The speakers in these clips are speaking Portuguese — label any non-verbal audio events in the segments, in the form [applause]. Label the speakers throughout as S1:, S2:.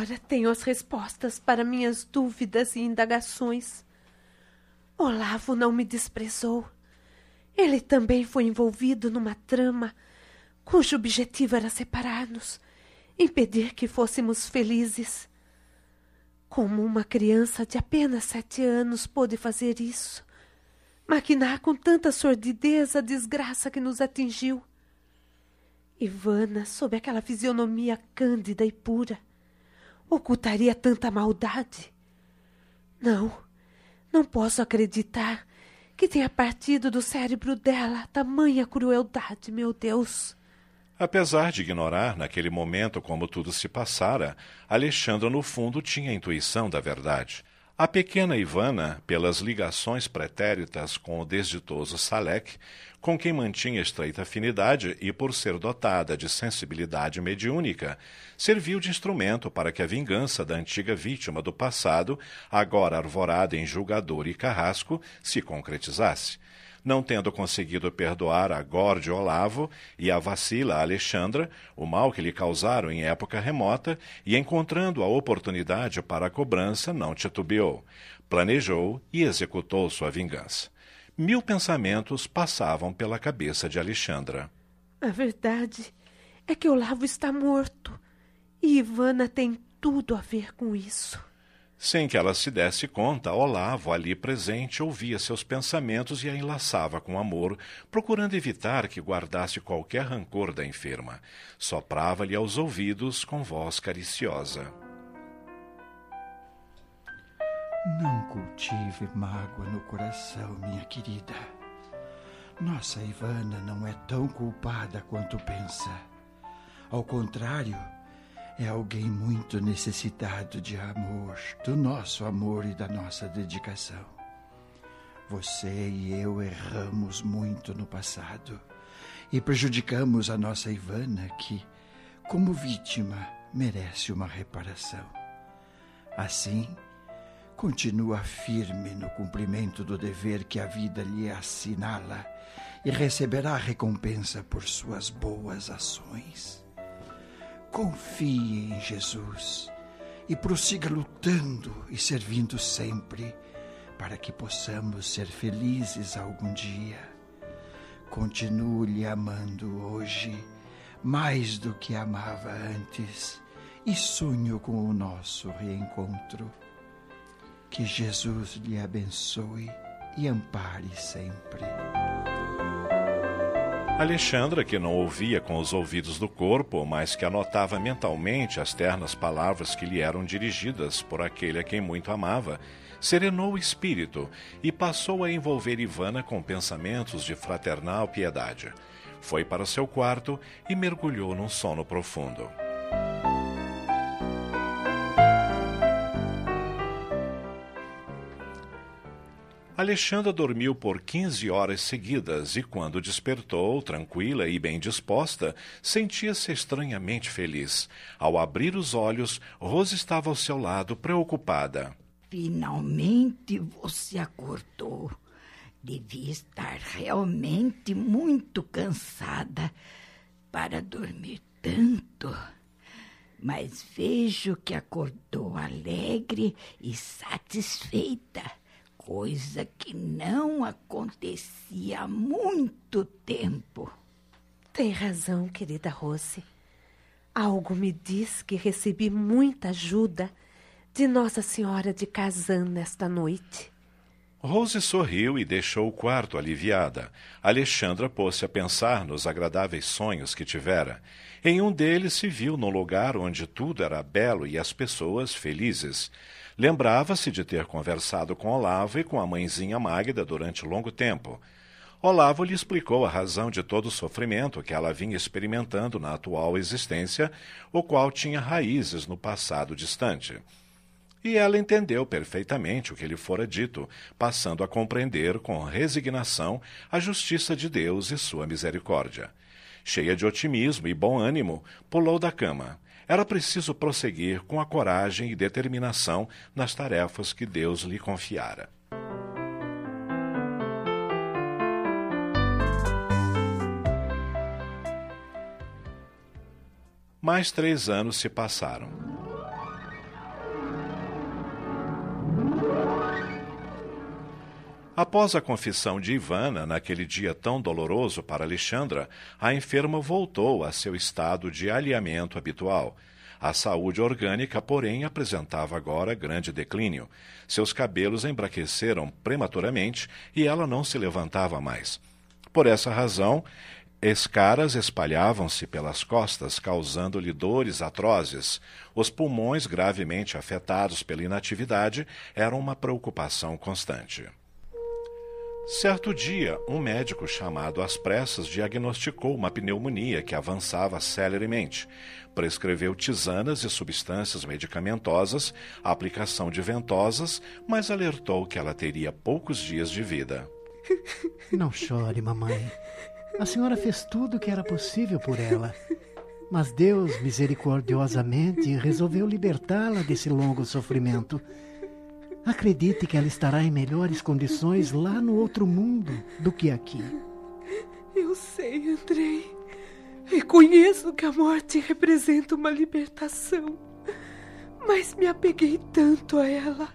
S1: Agora tenho as respostas para minhas dúvidas e indagações. Olavo não me desprezou. Ele também foi envolvido numa trama cujo objetivo era separar-nos, impedir que fôssemos felizes. Como uma criança de apenas sete anos pôde fazer isso? Maquinar com tanta sordidez a desgraça que nos atingiu. Ivana, sob aquela fisionomia cândida e pura, ocultaria tanta maldade? Não, não posso acreditar que tenha partido do cérebro dela tamanha crueldade, meu Deus.
S2: Apesar de ignorar naquele momento como tudo se passara, Alexandra no fundo tinha a intuição da verdade. A pequena Ivana, pelas ligações pretéritas com o desditoso Salek, com quem mantinha estreita afinidade e por ser dotada de sensibilidade mediúnica, serviu de instrumento para que a vingança da antiga vítima do passado, agora arvorada em julgador e carrasco, se concretizasse não tendo conseguido perdoar a Gorde Olavo e a vacila Alexandra o mal que lhe causaram em época remota, e encontrando a oportunidade para a cobrança, não titubeou. Planejou e executou sua vingança. Mil pensamentos passavam pela cabeça de Alexandra.
S1: A verdade é que Olavo está morto. E Ivana tem tudo a ver com isso.
S2: Sem que ela se desse conta, Olavo, ali presente, ouvia seus pensamentos e a enlaçava com amor, procurando evitar que guardasse qualquer rancor da enferma. Soprava-lhe aos ouvidos com voz cariciosa.
S3: Não cultive mágoa no coração, minha querida. Nossa Ivana não é tão culpada quanto pensa. Ao contrário, é alguém muito necessitado de amor, do nosso amor e da nossa dedicação. Você e eu erramos muito no passado e prejudicamos a nossa Ivana, que, como vítima, merece uma reparação. Assim, continua firme no cumprimento do dever que a vida lhe assinala e receberá recompensa por suas boas ações. Confie em Jesus e prossiga lutando e servindo sempre para que possamos ser felizes algum dia. Continuo lhe amando hoje mais do que amava antes e sonho com o nosso reencontro. Que Jesus lhe abençoe e ampare sempre.
S2: Alexandra, que não ouvia com os ouvidos do corpo, mas que anotava mentalmente as ternas palavras que lhe eram dirigidas por aquele a quem muito amava, serenou o espírito e passou a envolver Ivana com pensamentos de fraternal piedade. Foi para seu quarto e mergulhou num sono profundo. Alexandra dormiu por quinze horas seguidas e, quando despertou, tranquila e bem disposta, sentia-se estranhamente feliz. Ao abrir os olhos, Rose estava ao seu lado, preocupada.
S4: Finalmente você acordou. Devia estar realmente muito cansada para dormir tanto. Mas vejo que acordou alegre e satisfeita coisa que não acontecia há muito tempo.
S1: Tem razão, querida Rose. Algo me diz que recebi muita ajuda de Nossa Senhora de Kazan nesta noite.
S2: Rose sorriu e deixou o quarto aliviada. Alexandra pôs-se a pensar nos agradáveis sonhos que tivera. Em um deles se viu num lugar onde tudo era belo e as pessoas felizes. Lembrava-se de ter conversado com Olavo e com a mãezinha Magda durante longo tempo. Olavo lhe explicou a razão de todo o sofrimento que ela vinha experimentando na atual existência, o qual tinha raízes no passado distante. E ela entendeu perfeitamente o que lhe fora dito, passando a compreender com resignação a justiça de Deus e sua misericórdia. Cheia de otimismo e bom ânimo, pulou da cama. Era preciso prosseguir com a coragem e determinação nas tarefas que Deus lhe confiara. Mais três anos se passaram. Após a confissão de Ivana, naquele dia tão doloroso para Alexandra, a enferma voltou a seu estado de alinhamento habitual. A saúde orgânica, porém, apresentava agora grande declínio. Seus cabelos embraqueceram prematuramente e ela não se levantava mais. Por essa razão, Escaras espalhavam-se pelas costas, causando-lhe dores atrozes. Os pulmões, gravemente afetados pela inatividade, eram uma preocupação constante. Certo dia, um médico chamado às pressas diagnosticou uma pneumonia que avançava celeremente. Prescreveu tisanas e substâncias medicamentosas, aplicação de ventosas, mas alertou que ela teria poucos dias de vida. [laughs]
S5: Não chore, mamãe. A senhora fez tudo o que era possível por ela. Mas Deus, misericordiosamente, resolveu libertá-la desse longo sofrimento. Acredite que ela estará em melhores condições lá no outro mundo do que aqui.
S1: Eu sei, Andrei. Reconheço que a morte representa uma libertação. Mas me apeguei tanto a ela.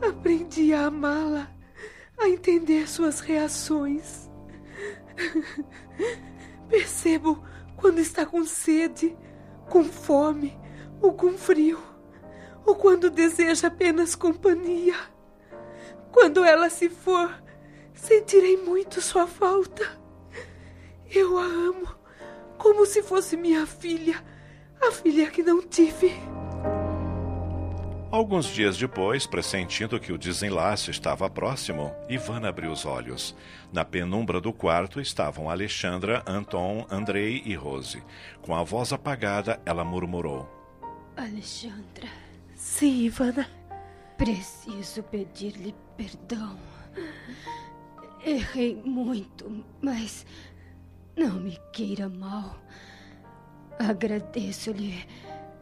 S1: Aprendi a amá-la, a entender suas reações. Percebo quando está com sede, com fome ou com frio ou quando deseja apenas companhia. Quando ela se for, sentirei muito sua falta. Eu a amo como se fosse minha filha, a filha que não tive.
S2: Alguns dias depois, pressentindo que o desenlace estava próximo, Ivana abriu os olhos. Na penumbra do quarto estavam Alexandra, Anton, Andrei e Rose. Com a voz apagada, ela murmurou:
S6: Alexandra.
S1: Sim, Ivana.
S6: Preciso pedir-lhe perdão. Errei muito, mas não me queira mal. Agradeço-lhe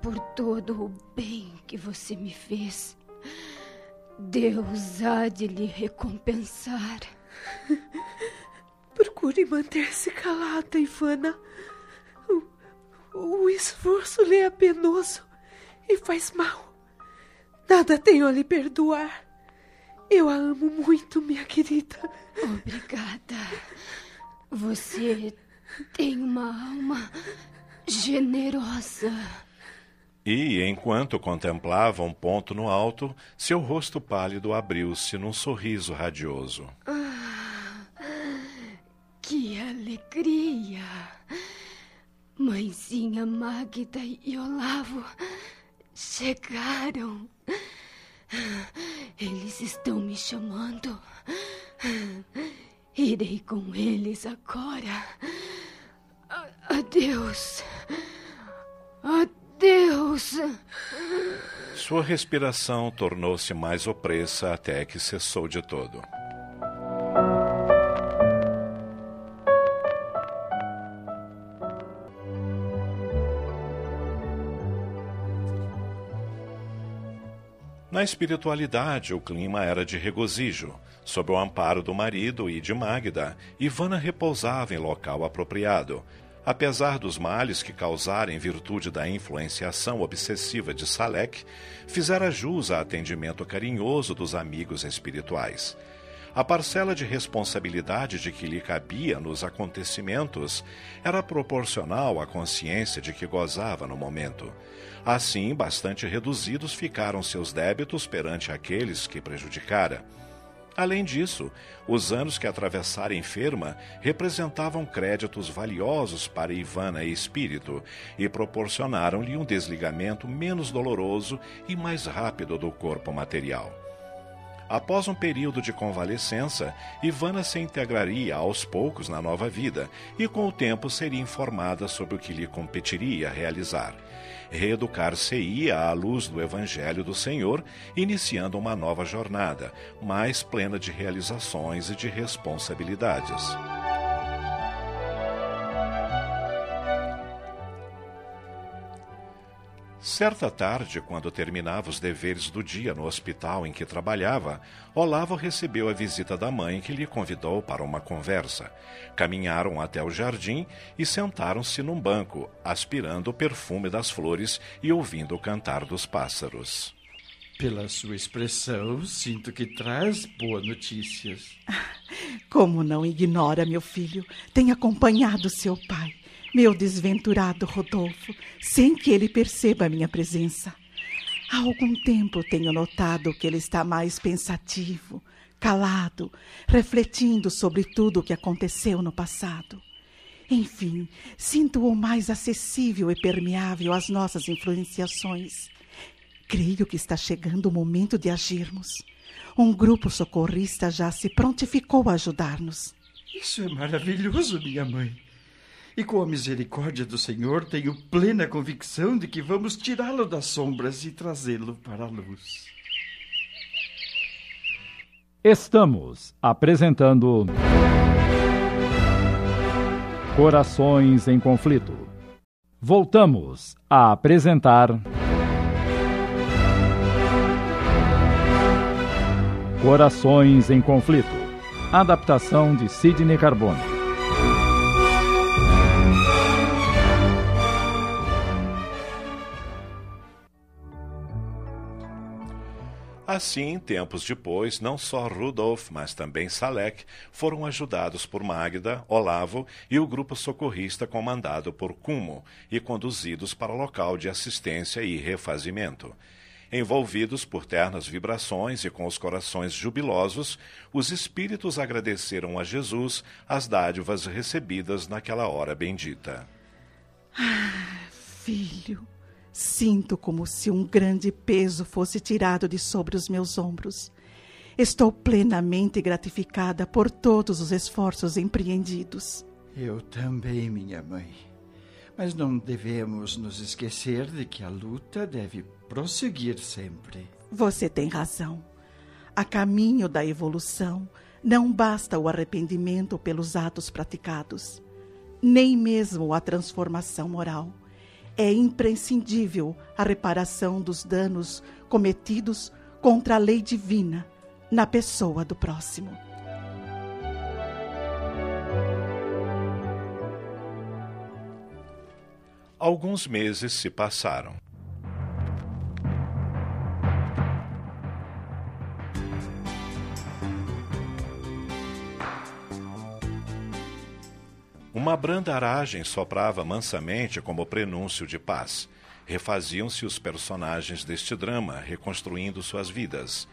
S6: por todo o bem que você me fez. Deus há de lhe recompensar. [laughs]
S1: Procure manter-se calada, Ivana. O, o esforço lhe é penoso e faz mal. Nada tenho a lhe perdoar. Eu a amo muito, minha querida.
S6: Obrigada. Você tem uma alma generosa.
S2: E, enquanto contemplava um ponto no alto, seu rosto pálido abriu-se num sorriso radioso.
S6: Ah, que alegria! Mãezinha Magda e Olavo chegaram. Eles estão me chamando. Irei com eles agora. Adeus. Adeus.
S2: Sua respiração tornou-se mais opressa até que cessou de todo. Na espiritualidade, o clima era de regozijo. Sob o amparo do marido e de Magda, Ivana repousava em local apropriado. Apesar dos males que causara em virtude da influenciação obsessiva de Salek, fizera jus a atendimento carinhoso dos amigos espirituais. A parcela de responsabilidade de que lhe cabia nos acontecimentos era proporcional à consciência de que gozava no momento. Assim, bastante reduzidos ficaram seus débitos perante aqueles que prejudicara. Além disso, os anos que atravessara enferma representavam créditos valiosos para Ivana e espírito e proporcionaram-lhe um desligamento menos doloroso e mais rápido do corpo material. Após um período de convalescença, Ivana se integraria aos poucos na nova vida e, com o tempo, seria informada sobre o que lhe competiria realizar. Reeducar-se-ia à luz do Evangelho do Senhor, iniciando uma nova jornada, mais plena de realizações e de responsabilidades. Certa tarde, quando terminava os deveres do dia no hospital em que trabalhava, Olavo recebeu a visita da mãe que lhe convidou para uma conversa. Caminharam até o jardim e sentaram-se num banco, aspirando o perfume das flores e ouvindo o cantar dos pássaros.
S3: Pela sua expressão, sinto que traz boas notícias. [laughs]
S7: Como não ignora, meu filho, tem acompanhado seu pai meu desventurado Rodolfo, sem que ele perceba a minha presença. Há algum tempo tenho notado que ele está mais pensativo, calado, refletindo sobre tudo o que aconteceu no passado. Enfim, sinto-o mais acessível e permeável às nossas influenciações. Creio que está chegando o momento de agirmos. Um grupo socorrista já se prontificou a ajudar-nos.
S3: Isso é maravilhoso, minha mãe. E com a misericórdia do Senhor, tenho plena convicção de que vamos tirá-lo das sombras e trazê-lo para a luz.
S8: Estamos apresentando Corações em Conflito. Voltamos a apresentar. Corações em Conflito. Adaptação de Sidney Carbone.
S2: Assim, tempos depois, não só Rudolf, mas também Salek foram ajudados por Magda, Olavo e o grupo socorrista comandado por Kumo e conduzidos para o local de assistência e refazimento. Envolvidos por ternas vibrações e com os corações jubilosos, os espíritos agradeceram a Jesus as dádivas recebidas naquela hora bendita.
S7: Ah, filho, Sinto como se um grande peso fosse tirado de sobre os meus ombros. Estou plenamente gratificada por todos os esforços empreendidos.
S3: Eu também, minha mãe. Mas não devemos nos esquecer de que a luta deve prosseguir sempre.
S7: Você tem razão. A caminho da evolução, não basta o arrependimento pelos atos praticados, nem mesmo a transformação moral é imprescindível a reparação dos danos cometidos contra a lei divina na pessoa do próximo.
S2: Alguns meses se passaram. Uma branda aragem soprava mansamente como prenúncio de paz. Refaziam-se os personagens deste drama, reconstruindo suas vidas.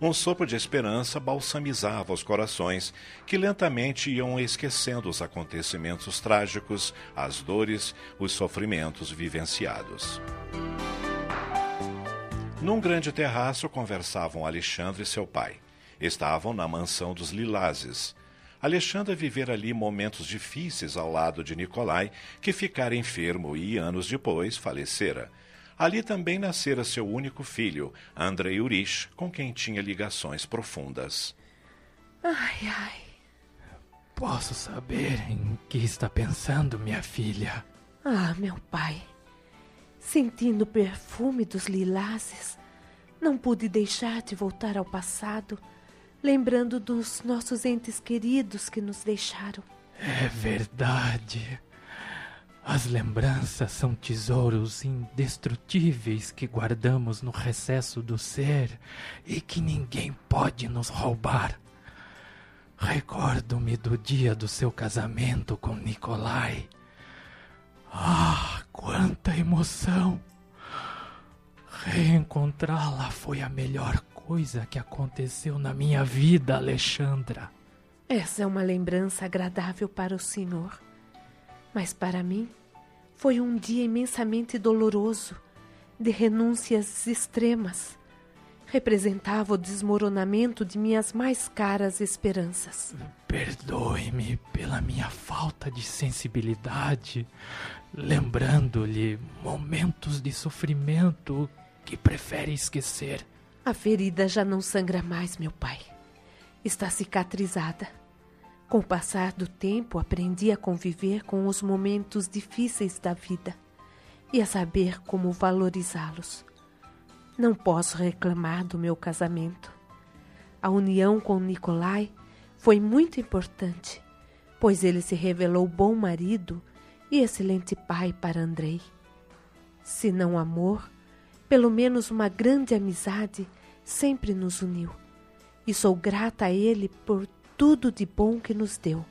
S2: Um sopro de esperança balsamizava os corações que lentamente iam esquecendo os acontecimentos trágicos, as dores, os sofrimentos vivenciados. Num grande terraço conversavam Alexandre e seu pai. Estavam na mansão dos Lilazes. Alexandra vivera ali momentos difíceis ao lado de Nicolai, que ficara enfermo e, anos depois, falecera. Ali também nascera seu único filho, Andrei Urich, com quem tinha ligações profundas.
S1: Ai, ai.
S9: Posso saber em que está pensando, minha filha?
S1: Ah, meu pai. Sentindo o perfume dos lilazes, não pude deixar de voltar ao passado lembrando dos nossos entes queridos que nos deixaram.
S9: É verdade. As lembranças são tesouros indestrutíveis que guardamos no recesso do ser e que ninguém pode nos roubar. Recordo-me do dia do seu casamento com Nikolai. Ah, quanta emoção! Reencontrá-la foi a melhor coisa que aconteceu na minha vida, Alexandra.
S1: Essa é uma lembrança agradável para o senhor. Mas para mim foi um dia imensamente doloroso, de renúncias extremas. representava o desmoronamento de minhas mais caras esperanças.
S9: Perdoe-me pela minha falta de sensibilidade, lembrando-lhe momentos de sofrimento que prefere esquecer.
S1: A ferida já não sangra mais, meu pai. Está cicatrizada. Com o passar do tempo, aprendi a conviver com os momentos difíceis da vida e a saber como valorizá-los. Não posso reclamar do meu casamento. A união com Nikolai foi muito importante, pois ele se revelou bom marido e excelente pai para Andrei. Se não amor, pelo menos uma grande amizade sempre nos uniu. E sou grata a ele por tudo de bom que nos deu,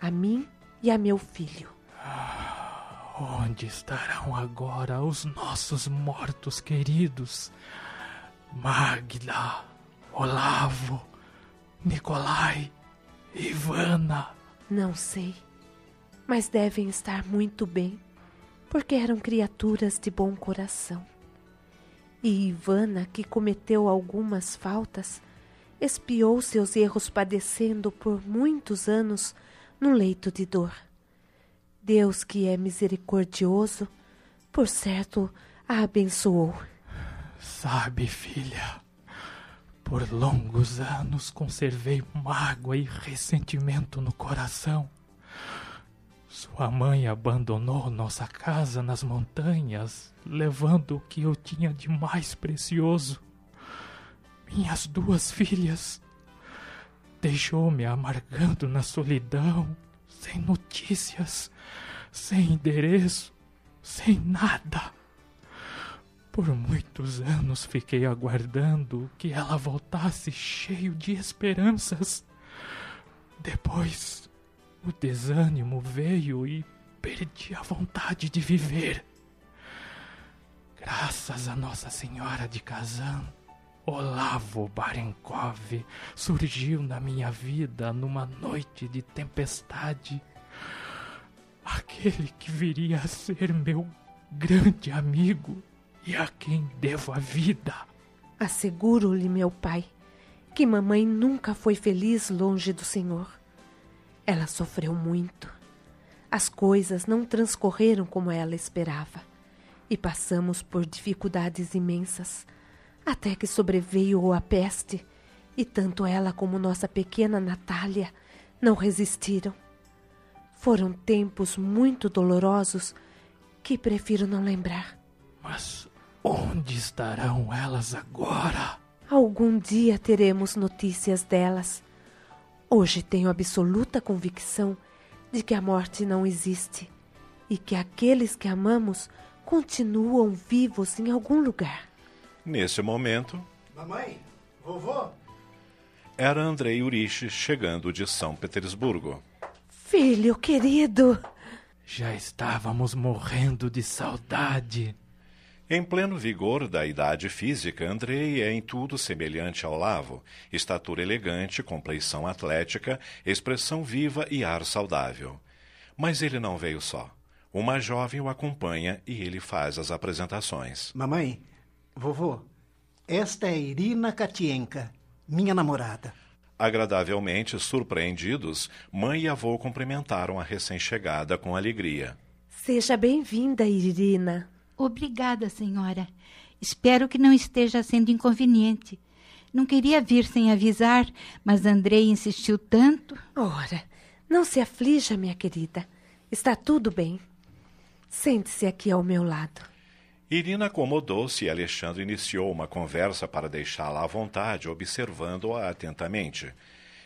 S1: a mim e a meu filho.
S9: Onde estarão agora os nossos mortos queridos? Magda, Olavo, Nicolai, Ivana.
S1: Não sei, mas devem estar muito bem, porque eram criaturas de bom coração. E Ivana, que cometeu algumas faltas, expiou seus erros padecendo por muitos anos no leito de dor. Deus, que é misericordioso, por certo a abençoou.
S9: Sabe, filha, por longos anos conservei mágoa e ressentimento no coração. Sua mãe abandonou nossa casa nas montanhas, levando o que eu tinha de mais precioso minhas duas filhas. Deixou-me amargando na solidão, sem notícias, sem endereço, sem nada. Por muitos anos fiquei aguardando que ela voltasse cheio de esperanças. Depois, o desânimo veio e perdi a vontade de viver. Graças a Nossa Senhora de Kazan, Olavo Barenkov surgiu na minha vida numa noite de tempestade. Aquele que viria a ser meu grande amigo e a quem devo a vida.
S1: Asseguro-lhe, meu pai, que mamãe nunca foi feliz longe do Senhor. Ela sofreu muito. As coisas não transcorreram como ela esperava e passamos por dificuldades imensas até que sobreveio a peste, e tanto ela como nossa pequena Natália não resistiram. Foram tempos muito dolorosos que prefiro não lembrar.
S9: Mas onde estarão elas agora?
S1: Algum dia teremos notícias delas. Hoje tenho absoluta convicção de que a morte não existe e que aqueles que amamos continuam vivos em algum lugar.
S2: Nesse momento.
S5: Mamãe, vovô.
S2: Era Andrei Urich chegando de São Petersburgo.
S1: Filho querido.
S9: Já estávamos morrendo de saudade.
S2: Em pleno vigor da idade física, Andrei é em tudo semelhante ao Lavo: estatura elegante, compleição atlética, expressão viva e ar saudável. Mas ele não veio só. Uma jovem o acompanha e ele faz as apresentações.
S5: Mamãe, Vovô, esta é Irina Katienka, minha namorada.
S2: Agradavelmente surpreendidos, mãe e avô cumprimentaram a recém-chegada com alegria.
S1: Seja bem-vinda, Irina.
S4: Obrigada, senhora. Espero que não esteja sendo inconveniente. Não queria vir sem avisar, mas Andrei insistiu tanto.
S1: Ora, não se aflija, minha querida. Está tudo bem. Sente-se aqui ao meu lado.
S2: Irina acomodou-se e Alexandre iniciou uma conversa para deixá-la à vontade, observando-a atentamente.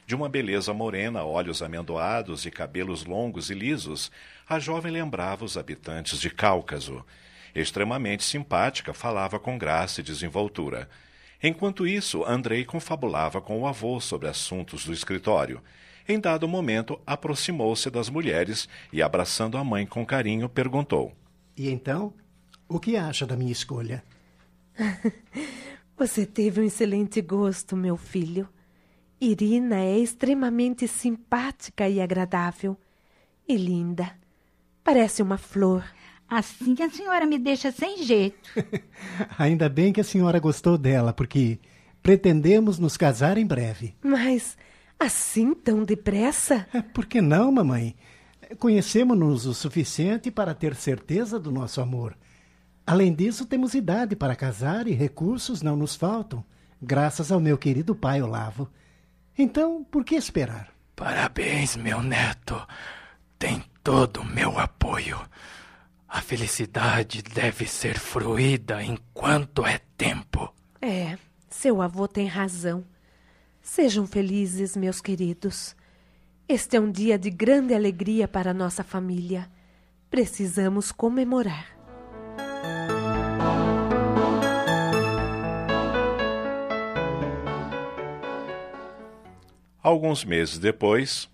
S2: De uma beleza morena, olhos amendoados e cabelos longos e lisos, a jovem lembrava os habitantes de Cáucaso. Extremamente simpática, falava com graça e desenvoltura. Enquanto isso, Andrei confabulava com o avô sobre assuntos do escritório. Em dado momento, aproximou-se das mulheres e, abraçando a mãe com carinho, perguntou:
S5: E então, o que acha da minha escolha? [laughs]
S1: Você teve um excelente gosto, meu filho. Irina é extremamente simpática e agradável. E linda. Parece uma flor.
S4: Assim a senhora me deixa sem jeito. [laughs]
S5: Ainda bem que a senhora gostou dela, porque Pretendemos nos casar em breve.
S1: Mas assim tão depressa?
S5: É, por que não, mamãe? Conhecemos-nos o suficiente para ter certeza do nosso amor. Além disso, temos idade para casar e recursos não nos faltam, graças ao meu querido pai Olavo. Então, por que esperar?
S9: Parabéns, meu neto. Tem todo o meu apoio. A felicidade deve ser fruída enquanto é tempo.
S1: É, seu avô tem razão. Sejam felizes, meus queridos. Este é um dia de grande alegria para nossa família. Precisamos comemorar.
S2: Alguns meses depois,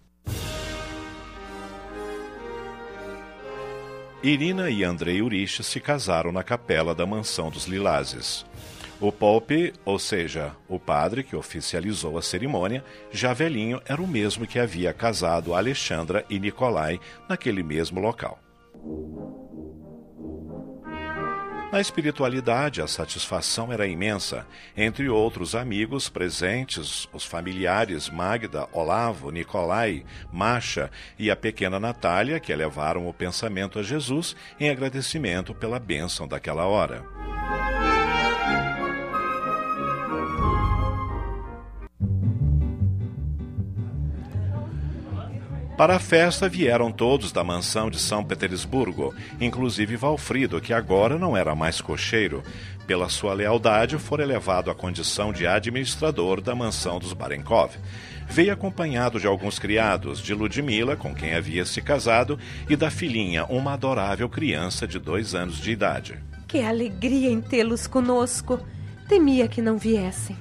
S2: Irina e Andrei Urich se casaram na capela da mansão dos Lilazes. O Pope, ou seja, o padre que oficializou a cerimônia, já velhinho, era o mesmo que havia casado Alexandra e Nicolai naquele mesmo local. Na espiritualidade, a satisfação era imensa. Entre outros amigos presentes, os familiares Magda, Olavo, Nicolai, Masha e a pequena Natália, que elevaram o pensamento a Jesus em agradecimento pela bênção daquela hora. Para a festa vieram todos da mansão de São Petersburgo, inclusive Valfrido, que agora não era mais cocheiro. Pela sua lealdade, fora elevado à condição de administrador da mansão dos Barenkov. Veio acompanhado de alguns criados, de Ludmila, com quem havia se casado, e da filhinha, uma adorável criança de dois anos de idade.
S1: Que alegria em tê-los conosco! Temia que não viessem.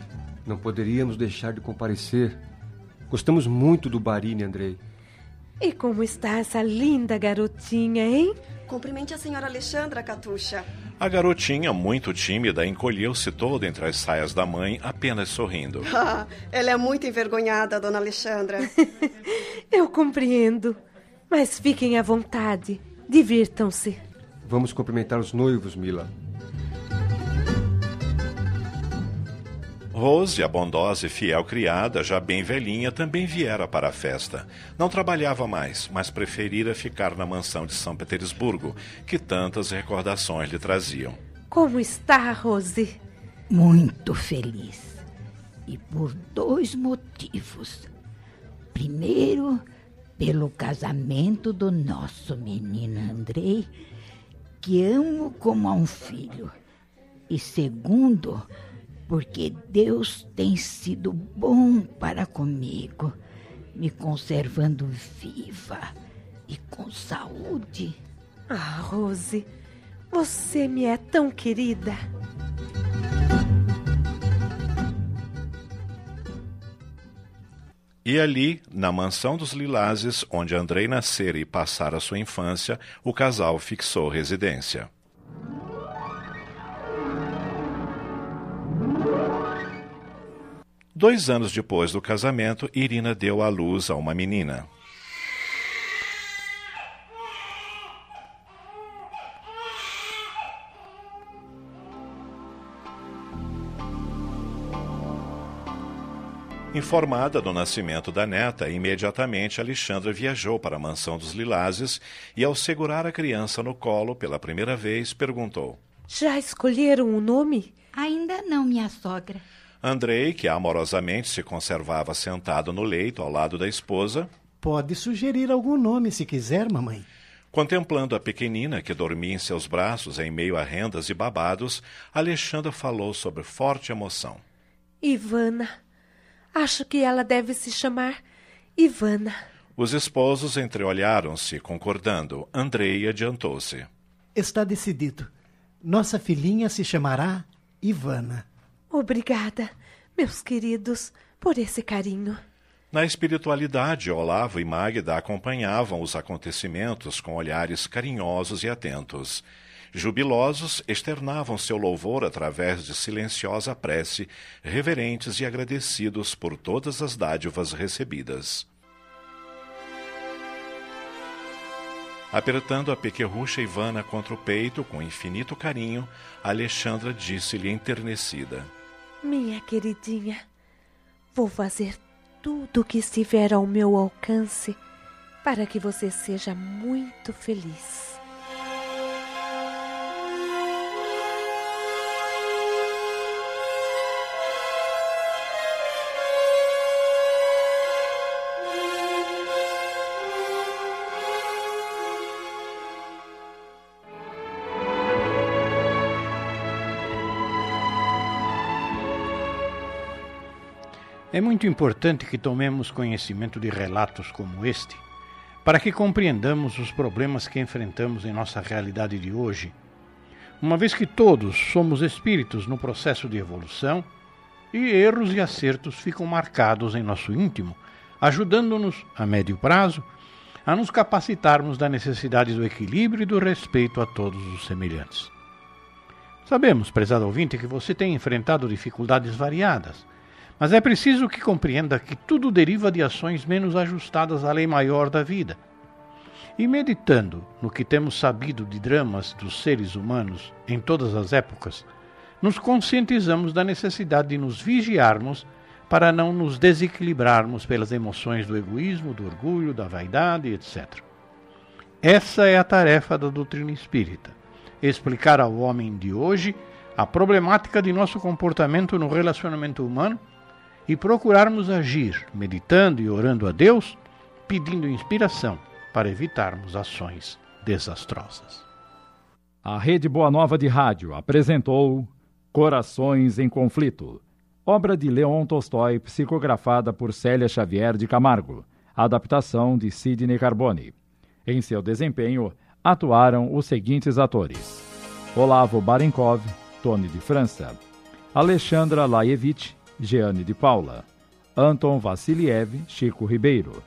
S10: Não poderíamos deixar de comparecer. Gostamos muito do Barini, Andrei.
S1: E como está essa linda garotinha, hein?
S11: Cumprimente a senhora Alexandra, Catuxa.
S2: A garotinha, muito tímida, encolheu-se toda entre as saias da mãe, apenas sorrindo. [laughs]
S11: Ah, ela é muito envergonhada, dona Alexandra. [laughs]
S1: Eu compreendo. Mas fiquem à vontade. Divirtam-se.
S10: Vamos cumprimentar os noivos, Mila.
S2: Rose, a bondosa e fiel criada, já bem velhinha, também viera para a festa. Não trabalhava mais, mas preferira ficar na mansão de São Petersburgo, que tantas recordações lhe traziam.
S1: Como está, Rose?
S4: Muito feliz. E por dois motivos. Primeiro, pelo casamento do nosso menino Andrei, que amo como a um filho. E segundo, porque Deus tem sido bom para comigo, me conservando viva e com saúde.
S1: Ah, Rose, você me é tão querida.
S2: E ali, na mansão dos Lilazes, onde Andrei nascera e passara sua infância, o casal fixou residência. Dois anos depois do casamento, Irina deu à luz a uma menina. Informada do nascimento da neta, imediatamente Alexandra viajou para a mansão dos Lilazes e, ao segurar a criança no colo pela primeira vez, perguntou:
S1: Já escolheram o nome?
S4: Ainda não, minha sogra.
S2: Andrei, que amorosamente se conservava sentado no leito ao lado da esposa.
S5: Pode sugerir algum nome se quiser, mamãe.
S2: Contemplando a pequenina que dormia em seus braços em meio a rendas e babados, Alexandra falou sobre forte emoção.
S1: Ivana. Acho que ela deve se chamar Ivana.
S2: Os esposos entreolharam-se, concordando. Andrei adiantou-se.
S5: Está decidido. Nossa filhinha se chamará Ivana.
S1: Obrigada, meus queridos, por esse carinho.
S2: Na espiritualidade, Olavo e Magda acompanhavam os acontecimentos com olhares carinhosos e atentos. Jubilosos, externavam seu louvor através de silenciosa prece, reverentes e agradecidos por todas as dádivas recebidas. Apertando a pequerrucha Ivana contra o peito com infinito carinho, Alexandra disse-lhe enternecida:
S1: Minha queridinha, vou fazer tudo o que estiver ao meu alcance para que você seja muito feliz.
S12: É muito importante que tomemos conhecimento de relatos como este, para que compreendamos os problemas que enfrentamos em nossa realidade de hoje, uma vez que todos somos espíritos no processo de evolução e erros e acertos ficam marcados em nosso íntimo, ajudando-nos, a médio prazo, a nos capacitarmos da necessidade do equilíbrio e do respeito a todos os semelhantes. Sabemos, prezado ouvinte, que você tem enfrentado dificuldades variadas mas é preciso que compreenda que tudo deriva de ações menos ajustadas à lei maior da vida. E meditando no que temos sabido de dramas dos seres humanos em todas as épocas, nos conscientizamos da necessidade de nos vigiarmos para não nos desequilibrarmos pelas emoções do egoísmo, do orgulho, da vaidade, etc. Essa é a tarefa da doutrina espírita: explicar ao homem de hoje a problemática de nosso comportamento no relacionamento humano e procurarmos agir meditando e orando a Deus, pedindo inspiração para evitarmos ações desastrosas.
S8: A Rede Boa Nova de Rádio apresentou Corações em Conflito, obra de Leon Tolstói, psicografada por Célia Xavier de Camargo, adaptação de Sidney Carbone. Em seu desempenho, atuaram os seguintes atores: Olavo Barenkov, Tony de França, Alexandra Laevich, Jeane de Paula, Anton Vassiliev, Chico Ribeiro,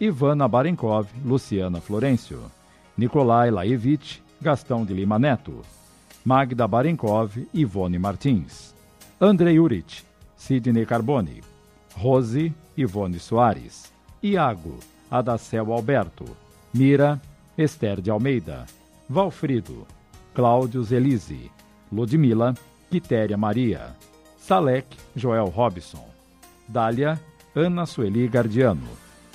S8: Ivana Barenkov, Luciana Florencio, Nikolai Laevich, Gastão de Lima Neto, Magda Barenkov, Ivone Martins, Andrei Urich, Sidney Carboni, Rose, Ivone Soares, Iago, Adacel Alberto, Mira, Esther de Almeida, Valfrido, Cláudio Zelise, Ludmila, Quitéria Maria, Salek, Joel Robson. Dália, Ana Sueli Gardiano.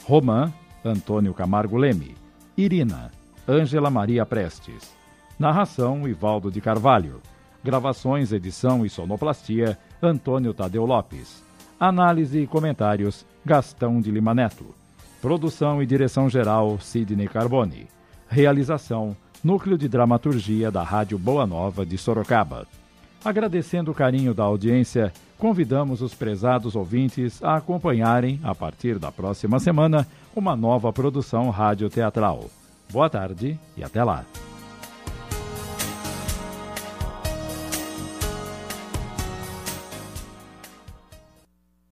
S8: Romã, Antônio Camargo Leme. Irina, Ângela Maria Prestes. Narração, Ivaldo de Carvalho. Gravações, edição e sonoplastia, Antônio Tadeu Lopes. Análise e comentários, Gastão de Lima Neto. Produção e direção geral, Sidney Carbone. Realização, Núcleo de Dramaturgia da Rádio Boa Nova de Sorocaba. Agradecendo o carinho da audiência, convidamos os prezados ouvintes a acompanharem, a partir da próxima semana, uma nova produção radioteatral. Boa tarde e até lá.